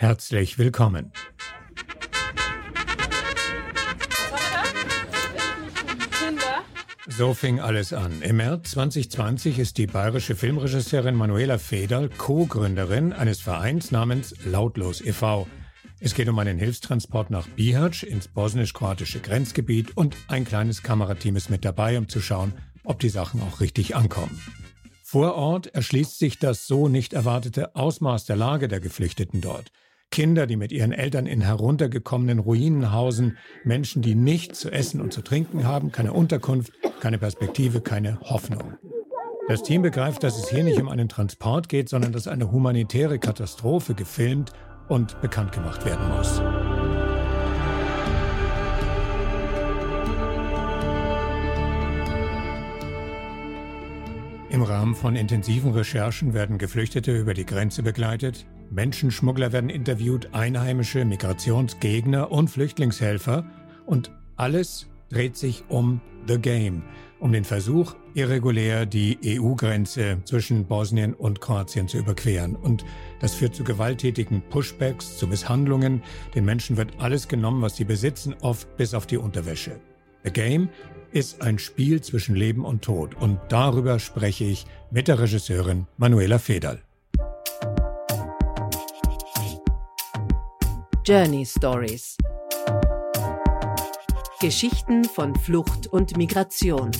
Herzlich willkommen. So fing alles an. Im März 2020 ist die bayerische Filmregisseurin Manuela Federl Co-Gründerin eines Vereins namens Lautlos e.V. Es geht um einen Hilfstransport nach Bihać ins bosnisch-kroatische Grenzgebiet und ein kleines Kamerateam ist mit dabei, um zu schauen, ob die Sachen auch richtig ankommen. Vor Ort erschließt sich das so nicht erwartete Ausmaß der Lage der Geflüchteten dort. Kinder, die mit ihren Eltern in heruntergekommenen Ruinen hausen, Menschen, die nichts zu essen und zu trinken haben, keine Unterkunft, keine Perspektive, keine Hoffnung. Das Team begreift, dass es hier nicht um einen Transport geht, sondern dass eine humanitäre Katastrophe gefilmt und bekannt gemacht werden muss. Im Rahmen von intensiven Recherchen werden Geflüchtete über die Grenze begleitet, Menschenschmuggler werden interviewt, Einheimische, Migrationsgegner und Flüchtlingshelfer. Und alles dreht sich um The Game, um den Versuch, irregulär die EU-Grenze zwischen Bosnien und Kroatien zu überqueren. Und das führt zu gewalttätigen Pushbacks, zu Misshandlungen. Den Menschen wird alles genommen, was sie besitzen, oft bis auf die Unterwäsche. The Game ist ein Spiel zwischen Leben und Tod. Und darüber spreche ich mit der Regisseurin Manuela Federl. Journey Stories. Geschichten von Flucht und Migration.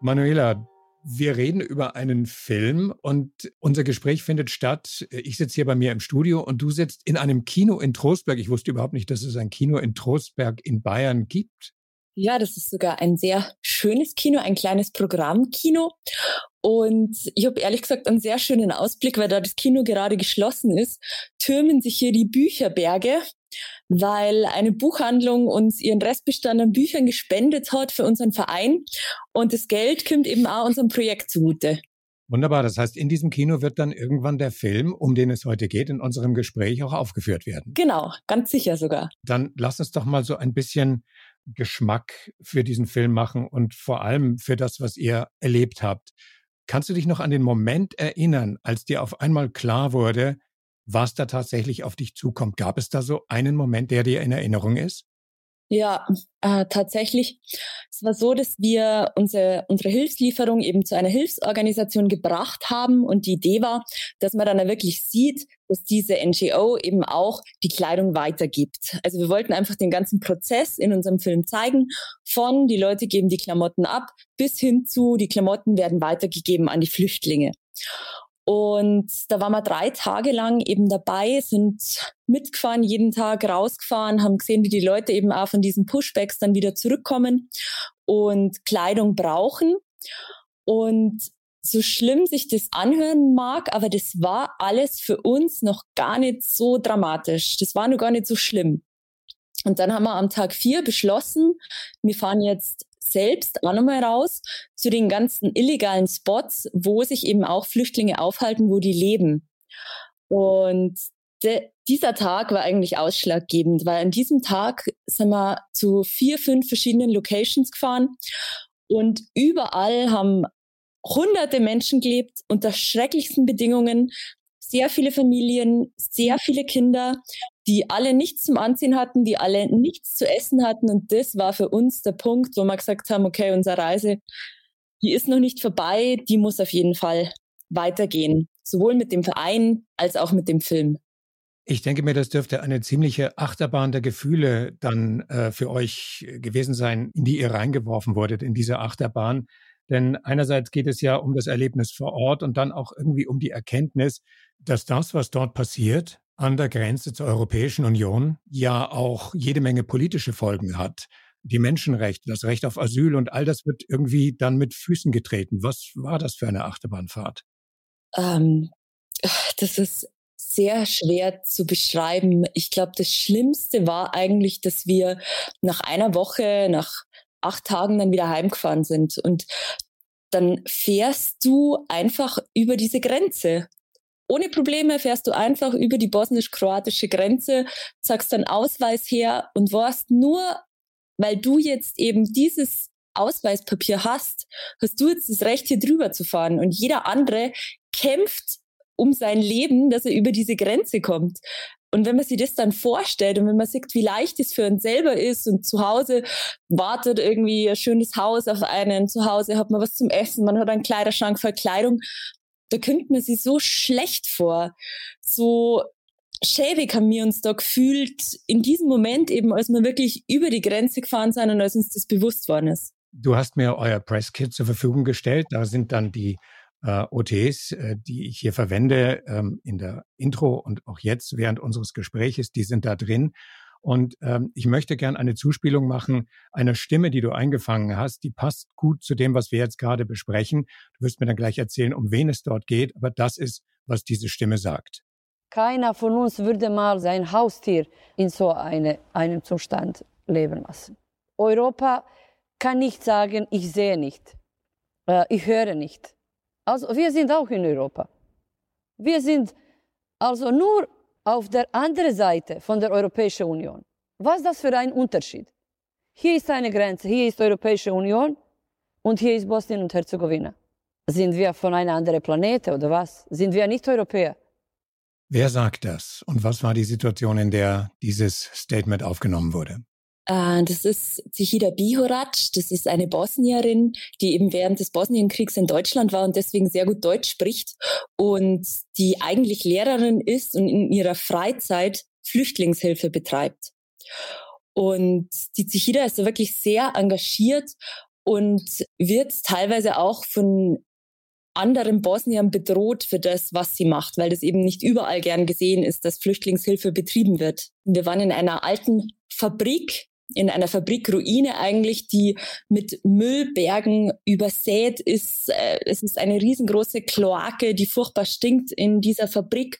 Manuela, wir reden über einen Film und unser Gespräch findet statt. Ich sitze hier bei mir im Studio und du sitzt in einem Kino in Trostberg. Ich wusste überhaupt nicht, dass es ein Kino in Trostberg in Bayern gibt. Ja, das ist sogar ein sehr schönes Kino, ein kleines Programmkino. Und ich habe ehrlich gesagt einen sehr schönen Ausblick, weil da das Kino gerade geschlossen ist, türmen sich hier die Bücherberge, weil eine Buchhandlung uns ihren Restbestand an Büchern gespendet hat für unseren Verein. Und das Geld kommt eben auch unserem Projekt zugute. Wunderbar. Das heißt, in diesem Kino wird dann irgendwann der Film, um den es heute geht, in unserem Gespräch auch aufgeführt werden. Genau, ganz sicher sogar. Dann lass uns doch mal so ein bisschen Geschmack für diesen Film machen und vor allem für das, was ihr erlebt habt. Kannst du dich noch an den Moment erinnern, als dir auf einmal klar wurde, was da tatsächlich auf dich zukommt? Gab es da so einen Moment, der dir in Erinnerung ist? Ja, äh, tatsächlich. Es war so, dass wir unsere, unsere Hilfslieferung eben zu einer Hilfsorganisation gebracht haben und die Idee war, dass man dann wirklich sieht, dass diese NGO eben auch die Kleidung weitergibt. Also wir wollten einfach den ganzen Prozess in unserem Film zeigen, von die Leute geben die Klamotten ab bis hin zu die Klamotten werden weitergegeben an die Flüchtlinge. Und da waren wir drei Tage lang eben dabei, sind mitgefahren, jeden Tag rausgefahren, haben gesehen, wie die Leute eben auch von diesen Pushbacks dann wieder zurückkommen und Kleidung brauchen. Und so schlimm sich das anhören mag, aber das war alles für uns noch gar nicht so dramatisch. Das war nur gar nicht so schlimm. Und dann haben wir am Tag vier beschlossen, wir fahren jetzt selbst auch nochmal raus zu den ganzen illegalen Spots, wo sich eben auch Flüchtlinge aufhalten, wo die leben. Und de, dieser Tag war eigentlich ausschlaggebend, weil an diesem Tag sind wir zu vier, fünf verschiedenen Locations gefahren und überall haben hunderte Menschen gelebt unter schrecklichsten Bedingungen, sehr viele Familien, sehr viele Kinder, die alle nichts zum Anziehen hatten, die alle nichts zu essen hatten. Und das war für uns der Punkt, wo wir gesagt haben, okay, unsere Reise, die ist noch nicht vorbei, die muss auf jeden Fall weitergehen. Sowohl mit dem Verein als auch mit dem Film. Ich denke mir, das dürfte eine ziemliche Achterbahn der Gefühle dann äh, für euch gewesen sein, in die ihr reingeworfen wurdet, in diese Achterbahn. Denn einerseits geht es ja um das Erlebnis vor Ort und dann auch irgendwie um die Erkenntnis, dass das, was dort passiert, an der Grenze zur Europäischen Union ja auch jede Menge politische Folgen hat. Die Menschenrechte, das Recht auf Asyl und all das wird irgendwie dann mit Füßen getreten. Was war das für eine Achterbahnfahrt? Ähm, das ist sehr schwer zu beschreiben. Ich glaube, das Schlimmste war eigentlich, dass wir nach einer Woche, nach acht Tagen dann wieder heimgefahren sind. Und dann fährst du einfach über diese Grenze. Ohne Probleme fährst du einfach über die bosnisch-kroatische Grenze, sagst deinen Ausweis her und warst nur, weil du jetzt eben dieses Ausweispapier hast, hast du jetzt das Recht, hier drüber zu fahren. Und jeder andere kämpft um sein Leben, dass er über diese Grenze kommt. Und wenn man sich das dann vorstellt und wenn man sieht, wie leicht es für uns selber ist und zu Hause wartet irgendwie ein schönes Haus auf einen, zu Hause hat man was zum Essen, man hat einen Kleiderschrank voll Kleidung, da kommt man sich so schlecht vor, so schäbig haben wir uns da gefühlt in diesem Moment eben, als wir wirklich über die Grenze gefahren sind und als uns das bewusst worden ist. Du hast mir euer Presskit zur Verfügung gestellt. Da sind dann die äh, OTs, äh, die ich hier verwende, ähm, in der Intro und auch jetzt während unseres Gespräches, die sind da drin. Und ähm, ich möchte gern eine Zuspielung machen einer Stimme, die du eingefangen hast. Die passt gut zu dem, was wir jetzt gerade besprechen. Du wirst mir dann gleich erzählen, um wen es dort geht, aber das ist, was diese Stimme sagt. Keiner von uns würde mal sein Haustier in so eine, einem Zustand leben lassen. Europa kann nicht sagen, ich sehe nicht, äh, ich höre nicht. Also wir sind auch in Europa. Wir sind also nur auf der anderen Seite von der Europäischen Union. Was ist das für ein Unterschied? Hier ist eine Grenze, hier ist die Europäische Union und hier ist Bosnien und Herzegowina. Sind wir von einer anderen Planete oder was? Sind wir nicht Europäer? Wer sagt das und was war die Situation, in der dieses Statement aufgenommen wurde? Äh, das ist Zihida Bihorac, das ist eine Bosnierin, die eben während des Bosnienkriegs in Deutschland war und deswegen sehr gut Deutsch spricht und die eigentlich Lehrerin ist und in ihrer Freizeit Flüchtlingshilfe betreibt. Und die Zihida ist da wirklich sehr engagiert und wird teilweise auch von anderen Bosniern bedroht für das, was sie macht, weil das eben nicht überall gern gesehen ist, dass Flüchtlingshilfe betrieben wird. Wir waren in einer alten Fabrik in einer Fabrikruine eigentlich, die mit Müllbergen übersät ist. Äh, es ist eine riesengroße Kloake, die furchtbar stinkt in dieser Fabrik.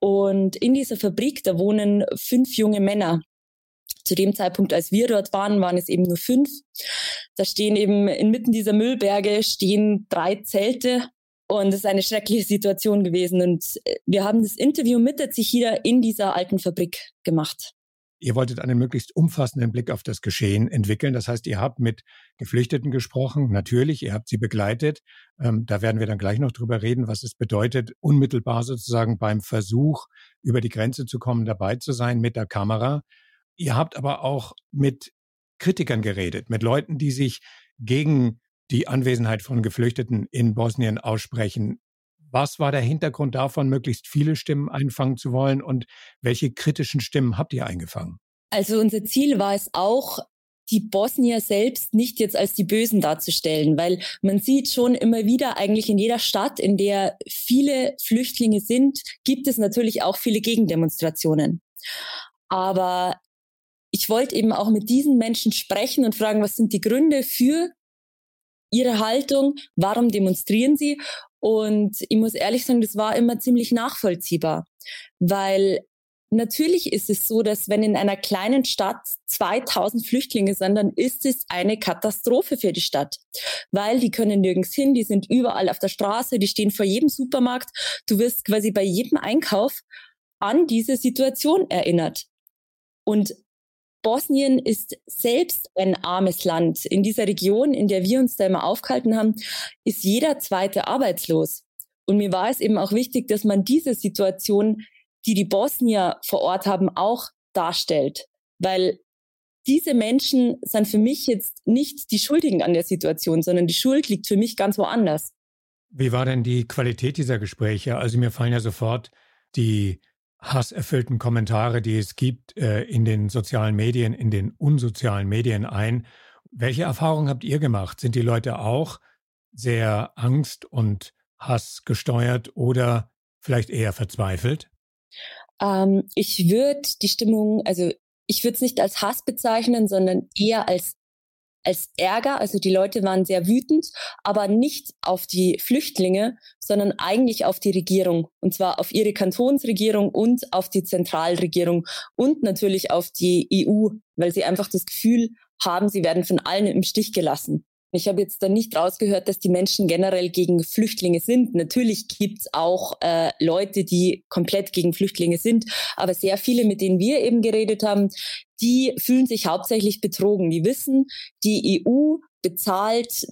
Und in dieser Fabrik, da wohnen fünf junge Männer. Zu dem Zeitpunkt, als wir dort waren, waren es eben nur fünf. Da stehen eben inmitten dieser Müllberge stehen drei Zelte und es ist eine schreckliche Situation gewesen. Und äh, wir haben das Interview mit der Zichida in dieser alten Fabrik gemacht. Ihr wolltet einen möglichst umfassenden Blick auf das Geschehen entwickeln. Das heißt, ihr habt mit Geflüchteten gesprochen. Natürlich, ihr habt sie begleitet. Ähm, da werden wir dann gleich noch drüber reden, was es bedeutet, unmittelbar sozusagen beim Versuch, über die Grenze zu kommen, dabei zu sein mit der Kamera. Ihr habt aber auch mit Kritikern geredet, mit Leuten, die sich gegen die Anwesenheit von Geflüchteten in Bosnien aussprechen. Was war der Hintergrund davon, möglichst viele Stimmen einfangen zu wollen und welche kritischen Stimmen habt ihr eingefangen? Also unser Ziel war es auch, die Bosnier selbst nicht jetzt als die Bösen darzustellen, weil man sieht schon immer wieder eigentlich in jeder Stadt, in der viele Flüchtlinge sind, gibt es natürlich auch viele Gegendemonstrationen. Aber ich wollte eben auch mit diesen Menschen sprechen und fragen, was sind die Gründe für ihre Haltung, warum demonstrieren sie und ich muss ehrlich sagen, das war immer ziemlich nachvollziehbar, weil natürlich ist es so, dass wenn in einer kleinen Stadt 2000 Flüchtlinge sind, dann ist es eine Katastrophe für die Stadt, weil die können nirgends hin, die sind überall auf der Straße, die stehen vor jedem Supermarkt. Du wirst quasi bei jedem Einkauf an diese Situation erinnert. Und Bosnien ist selbst ein armes Land. In dieser Region, in der wir uns da immer aufgehalten haben, ist jeder zweite arbeitslos. Und mir war es eben auch wichtig, dass man diese Situation, die die Bosnier vor Ort haben, auch darstellt. Weil diese Menschen sind für mich jetzt nicht die Schuldigen an der Situation, sondern die Schuld liegt für mich ganz woanders. Wie war denn die Qualität dieser Gespräche? Also mir fallen ja sofort die hasserfüllten Kommentare, die es gibt äh, in den sozialen Medien, in den unsozialen Medien ein. Welche Erfahrungen habt ihr gemacht? Sind die Leute auch sehr angst- und hassgesteuert oder vielleicht eher verzweifelt? Ähm, ich würde die Stimmung, also ich würde es nicht als Hass bezeichnen, sondern eher als als Ärger. Also die Leute waren sehr wütend, aber nicht auf die Flüchtlinge, sondern eigentlich auf die Regierung. Und zwar auf ihre Kantonsregierung und auf die Zentralregierung und natürlich auf die EU, weil sie einfach das Gefühl haben, sie werden von allen im Stich gelassen. Ich habe jetzt da nicht rausgehört, dass die Menschen generell gegen Flüchtlinge sind. Natürlich gibt's auch äh, Leute, die komplett gegen Flüchtlinge sind, aber sehr viele, mit denen wir eben geredet haben, die fühlen sich hauptsächlich betrogen. Die wissen, die EU bezahlt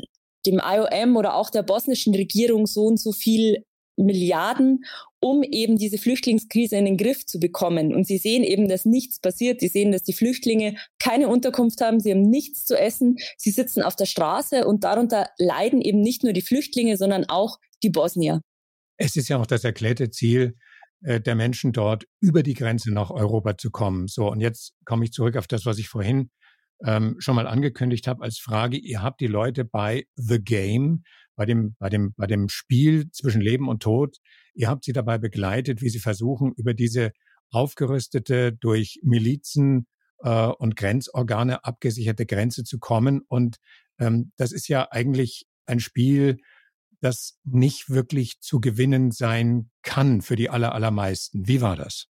dem IOM oder auch der bosnischen Regierung so und so viel Milliarden, um eben diese Flüchtlingskrise in den Griff zu bekommen. Und sie sehen eben, dass nichts passiert. Sie sehen, dass die Flüchtlinge keine Unterkunft haben. Sie haben nichts zu essen. Sie sitzen auf der Straße und darunter leiden eben nicht nur die Flüchtlinge, sondern auch die Bosnier. Es ist ja auch das erklärte Ziel äh, der Menschen dort, über die Grenze nach Europa zu kommen. So, und jetzt komme ich zurück auf das, was ich vorhin ähm, schon mal angekündigt habe als Frage. Ihr habt die Leute bei The Game, bei dem, bei dem, bei dem Spiel zwischen Leben und Tod. Ihr habt sie dabei begleitet, wie sie versuchen, über diese aufgerüstete, durch Milizen äh, und Grenzorgane abgesicherte Grenze zu kommen. Und ähm, das ist ja eigentlich ein Spiel, das nicht wirklich zu gewinnen sein kann für die aller, allermeisten. Wie war das?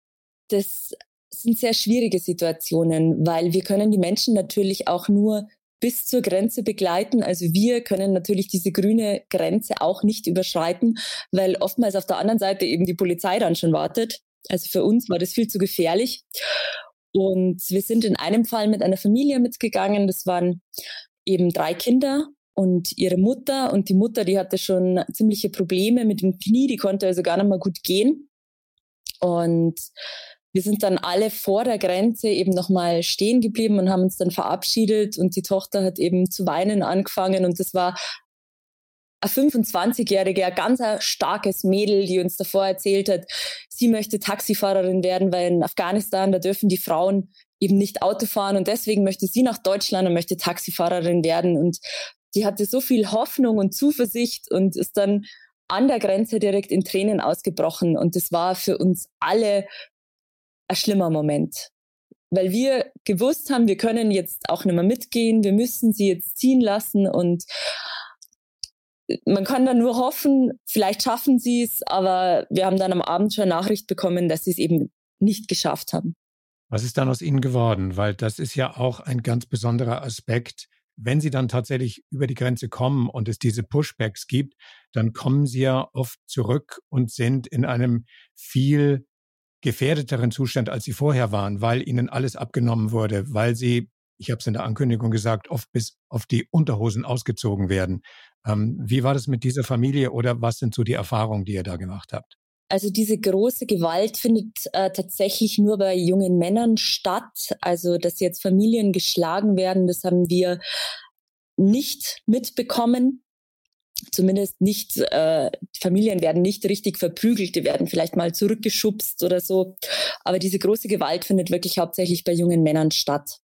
Das sind sehr schwierige Situationen, weil wir können die Menschen natürlich auch nur bis zur Grenze begleiten. Also wir können natürlich diese grüne Grenze auch nicht überschreiten, weil oftmals auf der anderen Seite eben die Polizei dann schon wartet. Also für uns war das viel zu gefährlich. Und wir sind in einem Fall mit einer Familie mitgegangen. Das waren eben drei Kinder und ihre Mutter. Und die Mutter, die hatte schon ziemliche Probleme mit dem Knie. Die konnte also gar nicht mal gut gehen. Und wir sind dann alle vor der Grenze eben nochmal stehen geblieben und haben uns dann verabschiedet und die Tochter hat eben zu weinen angefangen und das war ein 25-jähriger, ganz ein starkes Mädel, die uns davor erzählt hat, sie möchte Taxifahrerin werden, weil in Afghanistan, da dürfen die Frauen eben nicht Auto fahren und deswegen möchte sie nach Deutschland und möchte Taxifahrerin werden und die hatte so viel Hoffnung und Zuversicht und ist dann an der Grenze direkt in Tränen ausgebrochen und das war für uns alle ein schlimmer Moment. Weil wir gewusst haben, wir können jetzt auch nicht mehr mitgehen, wir müssen sie jetzt ziehen lassen und man kann dann nur hoffen, vielleicht schaffen sie es, aber wir haben dann am Abend schon Nachricht bekommen, dass sie es eben nicht geschafft haben. Was ist dann aus ihnen geworden? Weil das ist ja auch ein ganz besonderer Aspekt. Wenn sie dann tatsächlich über die Grenze kommen und es diese Pushbacks gibt, dann kommen sie ja oft zurück und sind in einem viel gefährdeteren Zustand, als sie vorher waren, weil ihnen alles abgenommen wurde, weil sie, ich habe es in der Ankündigung gesagt, oft bis auf die Unterhosen ausgezogen werden. Ähm, wie war das mit dieser Familie oder was sind so die Erfahrungen, die ihr da gemacht habt? Also diese große Gewalt findet äh, tatsächlich nur bei jungen Männern statt. Also dass jetzt Familien geschlagen werden, das haben wir nicht mitbekommen zumindest nicht, äh, Familien werden nicht richtig verprügelt, die werden vielleicht mal zurückgeschubst oder so. Aber diese große Gewalt findet wirklich hauptsächlich bei jungen Männern statt.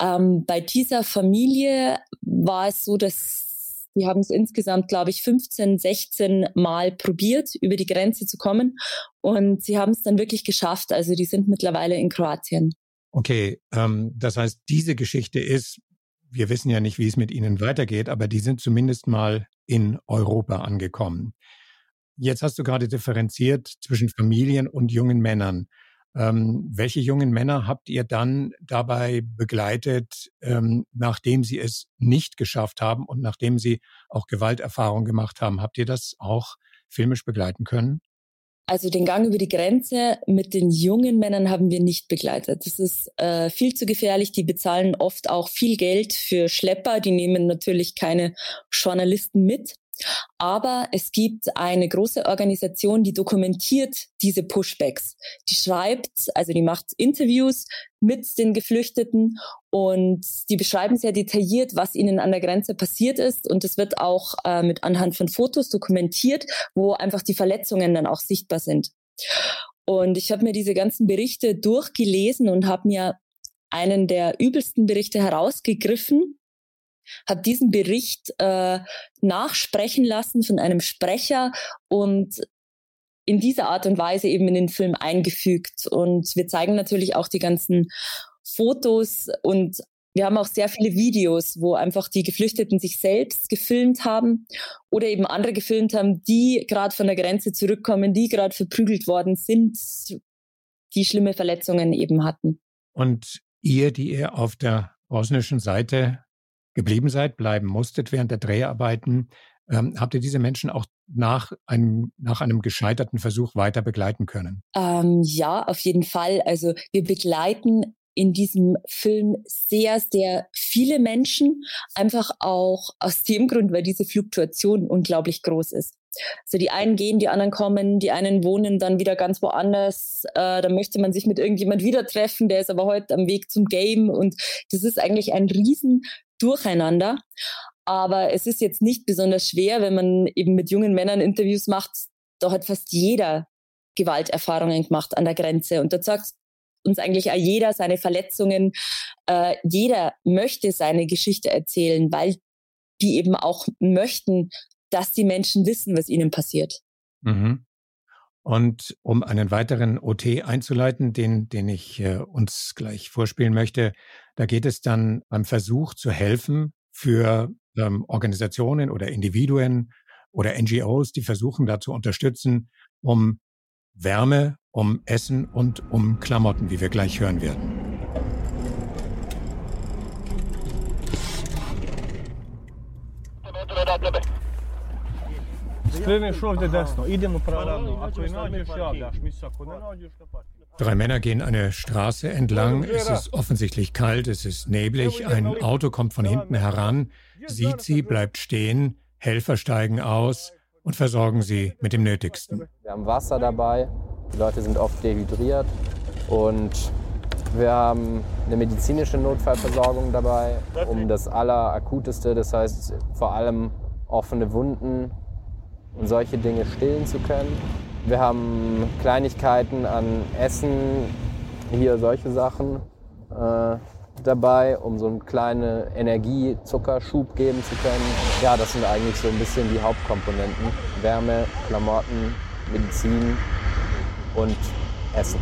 Ähm, bei dieser Familie war es so, dass die haben es insgesamt, glaube ich, 15, 16 Mal probiert, über die Grenze zu kommen. Und sie haben es dann wirklich geschafft. Also die sind mittlerweile in Kroatien. Okay, ähm, das heißt, diese Geschichte ist, wir wissen ja nicht, wie es mit ihnen weitergeht, aber die sind zumindest mal in Europa angekommen. Jetzt hast du gerade differenziert zwischen Familien und jungen Männern. Ähm, welche jungen Männer habt ihr dann dabei begleitet, ähm, nachdem sie es nicht geschafft haben und nachdem sie auch Gewalterfahrung gemacht haben? Habt ihr das auch filmisch begleiten können? Also den Gang über die Grenze mit den jungen Männern haben wir nicht begleitet. Das ist äh, viel zu gefährlich. Die bezahlen oft auch viel Geld für Schlepper. Die nehmen natürlich keine Journalisten mit. Aber es gibt eine große Organisation, die dokumentiert diese Pushbacks. Die schreibt, also die macht Interviews mit den Geflüchteten und die beschreiben sehr detailliert, was ihnen an der Grenze passiert ist. Und es wird auch äh, mit anhand von Fotos dokumentiert, wo einfach die Verletzungen dann auch sichtbar sind. Und ich habe mir diese ganzen Berichte durchgelesen und habe mir einen der übelsten Berichte herausgegriffen hat diesen Bericht äh, nachsprechen lassen von einem Sprecher und in dieser Art und Weise eben in den Film eingefügt. Und wir zeigen natürlich auch die ganzen Fotos und wir haben auch sehr viele Videos, wo einfach die Geflüchteten sich selbst gefilmt haben oder eben andere gefilmt haben, die gerade von der Grenze zurückkommen, die gerade verprügelt worden sind, die schlimme Verletzungen eben hatten. Und ihr, die ihr auf der bosnischen Seite geblieben seid, bleiben musstet während der Dreharbeiten, ähm, habt ihr diese Menschen auch nach einem, nach einem gescheiterten Versuch weiter begleiten können? Ähm, ja, auf jeden Fall. Also wir begleiten in diesem Film sehr, sehr viele Menschen, einfach auch aus dem Grund, weil diese Fluktuation unglaublich groß ist. Also die einen gehen, die anderen kommen, die einen wohnen dann wieder ganz woanders. Äh, da möchte man sich mit irgendjemand wieder treffen, der ist aber heute am Weg zum Game und das ist eigentlich ein riesen Durcheinander. Aber es ist jetzt nicht besonders schwer, wenn man eben mit jungen Männern Interviews macht. Da hat fast jeder Gewalterfahrungen gemacht an der Grenze. Und da sagt uns eigentlich auch jeder seine Verletzungen. Äh, jeder möchte seine Geschichte erzählen, weil die eben auch möchten, dass die Menschen wissen, was ihnen passiert. Mhm. Und um einen weiteren OT einzuleiten, den, den ich äh, uns gleich vorspielen möchte, da geht es dann beim Versuch zu helfen für ähm, Organisationen oder Individuen oder NGOs, die versuchen da zu unterstützen, um Wärme, um Essen und um Klamotten, wie wir gleich hören werden. Drei Männer gehen eine Straße entlang. Es ist offensichtlich kalt, es ist neblig. Ein Auto kommt von hinten heran, sieht sie, bleibt stehen. Helfer steigen aus und versorgen sie mit dem Nötigsten. Wir haben Wasser dabei, die Leute sind oft dehydriert und wir haben eine medizinische Notfallversorgung dabei, um das Allerakuteste, das heißt vor allem offene Wunden und solche Dinge stillen zu können. Wir haben Kleinigkeiten an Essen, hier solche Sachen. Äh, dabei, um so einen kleinen Energiezuckerschub geben zu können. Ja, das sind eigentlich so ein bisschen die Hauptkomponenten. Wärme, Klamotten, Medizin und Essen.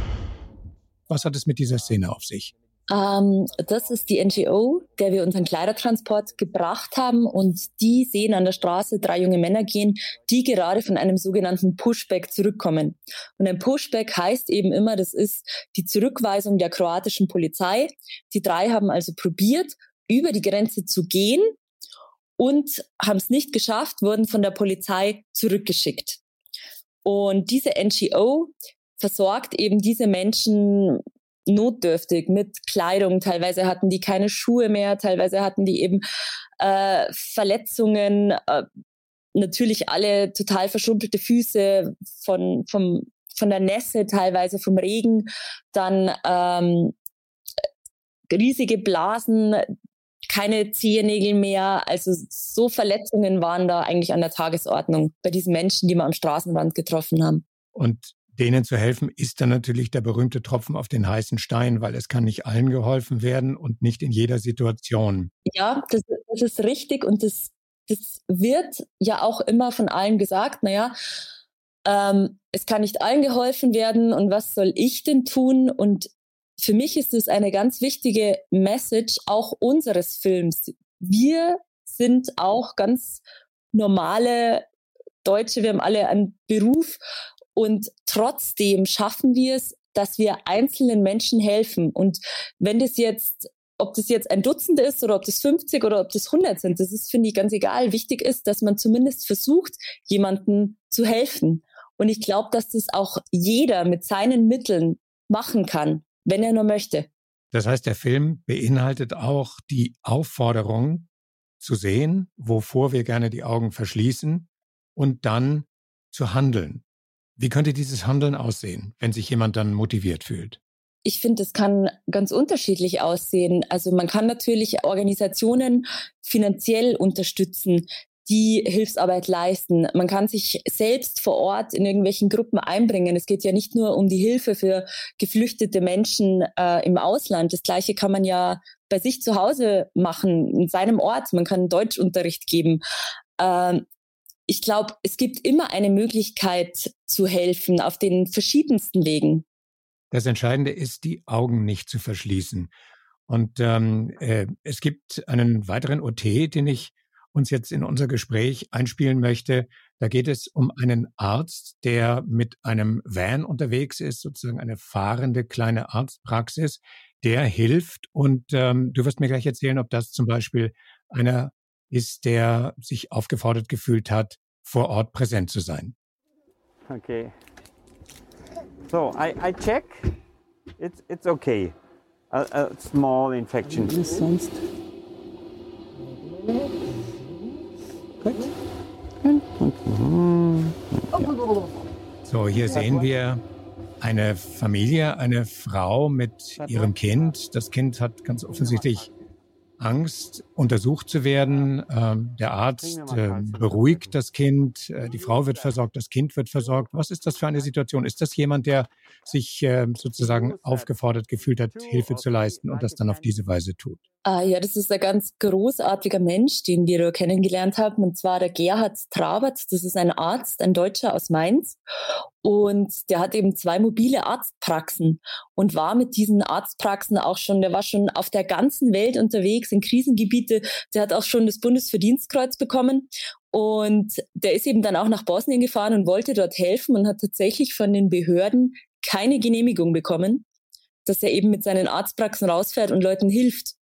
Was hat es mit dieser Szene auf sich? Ähm, das ist die NGO, der wir unseren Kleidertransport gebracht haben und die sehen an der Straße drei junge Männer gehen, die gerade von einem sogenannten Pushback zurückkommen. Und ein Pushback heißt eben immer, das ist die Zurückweisung der kroatischen Polizei. Die drei haben also probiert, über die Grenze zu gehen und haben es nicht geschafft, wurden von der Polizei zurückgeschickt. Und diese NGO versorgt eben diese Menschen notdürftig mit Kleidung. Teilweise hatten die keine Schuhe mehr, teilweise hatten die eben äh, Verletzungen, äh, natürlich alle total verschrumpelte Füße von, vom, von der Nässe, teilweise vom Regen, dann ähm, riesige Blasen, keine Zehennägel mehr. Also so Verletzungen waren da eigentlich an der Tagesordnung bei diesen Menschen, die wir am Straßenrand getroffen haben. Und denen zu helfen, ist dann natürlich der berühmte Tropfen auf den heißen Stein, weil es kann nicht allen geholfen werden und nicht in jeder Situation. Ja, das, das ist richtig und das, das wird ja auch immer von allen gesagt, naja, ähm, es kann nicht allen geholfen werden und was soll ich denn tun? Und für mich ist es eine ganz wichtige Message auch unseres Films. Wir sind auch ganz normale Deutsche, wir haben alle einen Beruf und trotzdem schaffen wir es, dass wir einzelnen Menschen helfen. Und wenn das jetzt, ob das jetzt ein Dutzend ist oder ob das 50 oder ob das 100 sind, das ist, finde ich, ganz egal. Wichtig ist, dass man zumindest versucht, jemandem zu helfen. Und ich glaube, dass das auch jeder mit seinen Mitteln machen kann, wenn er nur möchte. Das heißt, der Film beinhaltet auch die Aufforderung zu sehen, wovor wir gerne die Augen verschließen und dann zu handeln. Wie könnte dieses Handeln aussehen, wenn sich jemand dann motiviert fühlt? Ich finde, es kann ganz unterschiedlich aussehen. Also man kann natürlich Organisationen finanziell unterstützen, die Hilfsarbeit leisten. Man kann sich selbst vor Ort in irgendwelchen Gruppen einbringen. Es geht ja nicht nur um die Hilfe für geflüchtete Menschen äh, im Ausland. Das Gleiche kann man ja bei sich zu Hause machen, in seinem Ort. Man kann Deutschunterricht geben. Ähm, ich glaube, es gibt immer eine Möglichkeit zu helfen auf den verschiedensten Wegen. Das Entscheidende ist, die Augen nicht zu verschließen. Und ähm, äh, es gibt einen weiteren OT, den ich uns jetzt in unser Gespräch einspielen möchte. Da geht es um einen Arzt, der mit einem Van unterwegs ist, sozusagen eine fahrende kleine Arztpraxis, der hilft. Und ähm, du wirst mir gleich erzählen, ob das zum Beispiel einer ist, der sich aufgefordert gefühlt hat, vor Ort präsent zu sein. Okay. So I, I check. It's it's okay. A, a small infection. sonst? Gut. So, hier sehen wir eine Familie, eine Frau mit ihrem Kind. Das Kind hat ganz offensichtlich Angst, untersucht zu werden. Ähm, der Arzt äh, beruhigt das Kind, äh, die Frau wird versorgt, das Kind wird versorgt. Was ist das für eine Situation? Ist das jemand, der sich äh, sozusagen aufgefordert gefühlt hat, Hilfe zu leisten und das dann auf diese Weise tut? Ah, ja, das ist ein ganz großartiger Mensch, den wir kennengelernt haben, und zwar der Gerhard Trabert. Das ist ein Arzt, ein Deutscher aus Mainz. Und der hat eben zwei mobile Arztpraxen und war mit diesen Arztpraxen auch schon, der war schon auf der ganzen Welt unterwegs in Krisengebiete. Der hat auch schon das Bundesverdienstkreuz bekommen. Und der ist eben dann auch nach Bosnien gefahren und wollte dort helfen und hat tatsächlich von den Behörden keine Genehmigung bekommen, dass er eben mit seinen Arztpraxen rausfährt und Leuten hilft.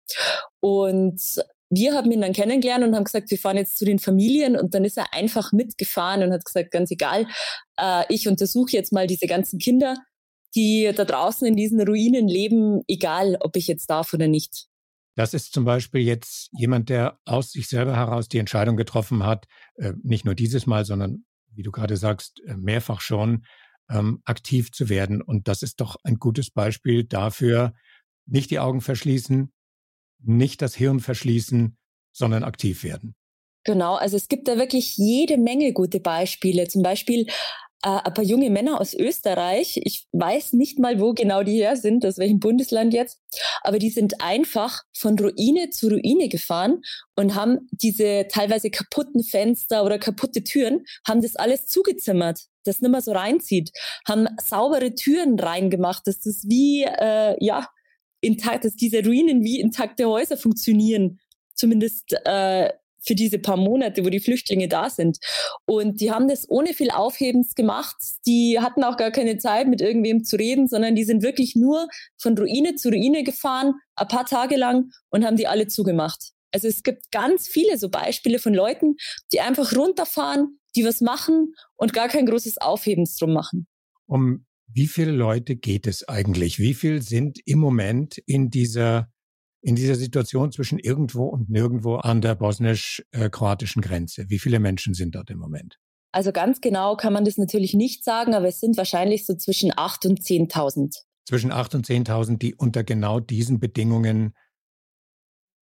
Und wir haben ihn dann kennengelernt und haben gesagt, wir fahren jetzt zu den Familien und dann ist er einfach mitgefahren und hat gesagt, ganz egal, äh, ich untersuche jetzt mal diese ganzen Kinder, die da draußen in diesen Ruinen leben, egal ob ich jetzt darf oder nicht. Das ist zum Beispiel jetzt jemand, der aus sich selber heraus die Entscheidung getroffen hat, äh, nicht nur dieses Mal, sondern wie du gerade sagst, äh, mehrfach schon ähm, aktiv zu werden. Und das ist doch ein gutes Beispiel dafür, nicht die Augen verschließen, nicht das Hirn verschließen, sondern aktiv werden. Genau, also es gibt da wirklich jede Menge gute Beispiele. Zum Beispiel äh, ein paar junge Männer aus Österreich. Ich weiß nicht mal, wo genau die her sind, aus welchem Bundesland jetzt. Aber die sind einfach von Ruine zu Ruine gefahren und haben diese teilweise kaputten Fenster oder kaputte Türen, haben das alles zugezimmert, das nicht mehr so reinzieht, haben saubere Türen reingemacht, dass das wie, äh, ja, intakt, dass diese Ruinen wie intakte Häuser funktionieren. Zumindest äh, für diese paar Monate, wo die Flüchtlinge da sind. Und die haben das ohne viel Aufhebens gemacht. Die hatten auch gar keine Zeit, mit irgendwem zu reden, sondern die sind wirklich nur von Ruine zu Ruine gefahren, ein paar Tage lang und haben die alle zugemacht. Also es gibt ganz viele so Beispiele von Leuten, die einfach runterfahren, die was machen und gar kein großes Aufhebens drum machen. Um wie viele Leute geht es eigentlich? Wie viel sind im Moment in dieser in dieser Situation zwischen irgendwo und nirgendwo an der bosnisch-kroatischen Grenze? Wie viele Menschen sind dort im Moment? Also ganz genau kann man das natürlich nicht sagen, aber es sind wahrscheinlich so zwischen 8 und 10.000. Zwischen 8 und 10.000, die unter genau diesen Bedingungen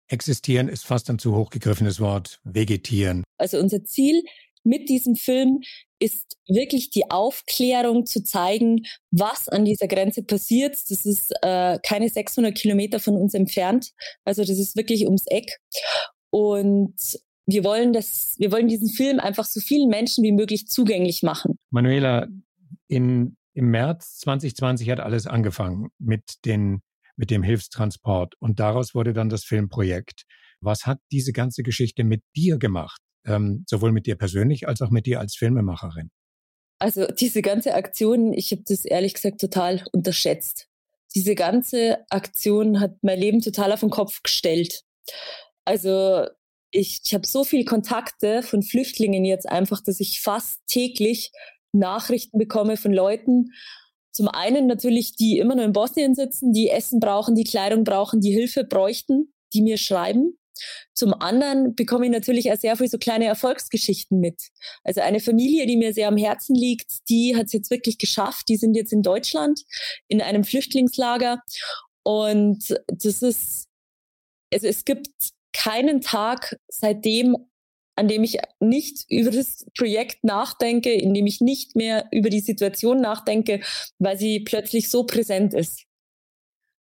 existieren, ist fast ein zu hochgegriffenes Wort, vegetieren. Also unser Ziel mit diesem Film ist wirklich die Aufklärung zu zeigen, was an dieser Grenze passiert. Das ist äh, keine 600 Kilometer von uns entfernt. Also das ist wirklich ums Eck. Und wir wollen das, wir wollen diesen Film einfach so vielen Menschen wie möglich zugänglich machen. Manuela, in, im März 2020 hat alles angefangen mit den, mit dem Hilfstransport und daraus wurde dann das Filmprojekt. Was hat diese ganze Geschichte mit dir gemacht? Ähm, sowohl mit dir persönlich als auch mit dir als Filmemacherin? Also diese ganze Aktion, ich habe das ehrlich gesagt total unterschätzt. Diese ganze Aktion hat mein Leben total auf den Kopf gestellt. Also ich, ich habe so viel Kontakte von Flüchtlingen jetzt einfach, dass ich fast täglich Nachrichten bekomme von Leuten. Zum einen natürlich, die immer nur in Bosnien sitzen, die Essen brauchen, die Kleidung brauchen, die Hilfe bräuchten, die mir schreiben. Zum anderen bekomme ich natürlich auch sehr viel so kleine Erfolgsgeschichten mit. Also eine Familie, die mir sehr am Herzen liegt, die hat es jetzt wirklich geschafft. Die sind jetzt in Deutschland in einem Flüchtlingslager. Und das ist, also es gibt keinen Tag seitdem, an dem ich nicht über das Projekt nachdenke, in dem ich nicht mehr über die Situation nachdenke, weil sie plötzlich so präsent ist.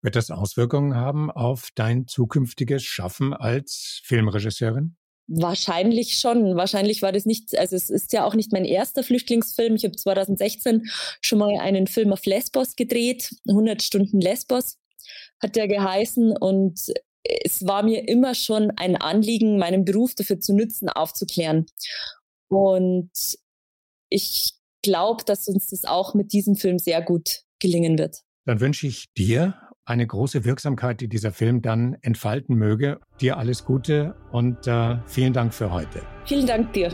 Wird das Auswirkungen haben auf dein zukünftiges Schaffen als Filmregisseurin? Wahrscheinlich schon. Wahrscheinlich war das nicht, also es ist ja auch nicht mein erster Flüchtlingsfilm. Ich habe 2016 schon mal einen Film auf Lesbos gedreht, 100 Stunden Lesbos hat der geheißen und es war mir immer schon ein Anliegen, meinen Beruf dafür zu nützen, aufzuklären. Und ich glaube, dass uns das auch mit diesem Film sehr gut gelingen wird. Dann wünsche ich dir eine große Wirksamkeit, die dieser Film dann entfalten möge. Dir alles Gute und äh, vielen Dank für heute. Vielen Dank dir.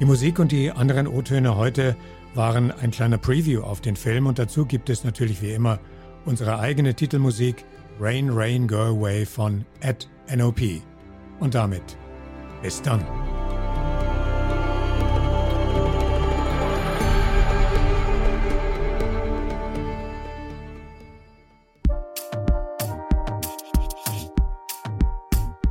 Die Musik und die anderen O-Töne heute waren ein kleiner Preview auf den Film und dazu gibt es natürlich wie immer unsere eigene Titelmusik Rain Rain Go Away von Ed NOP. Und damit bis dann.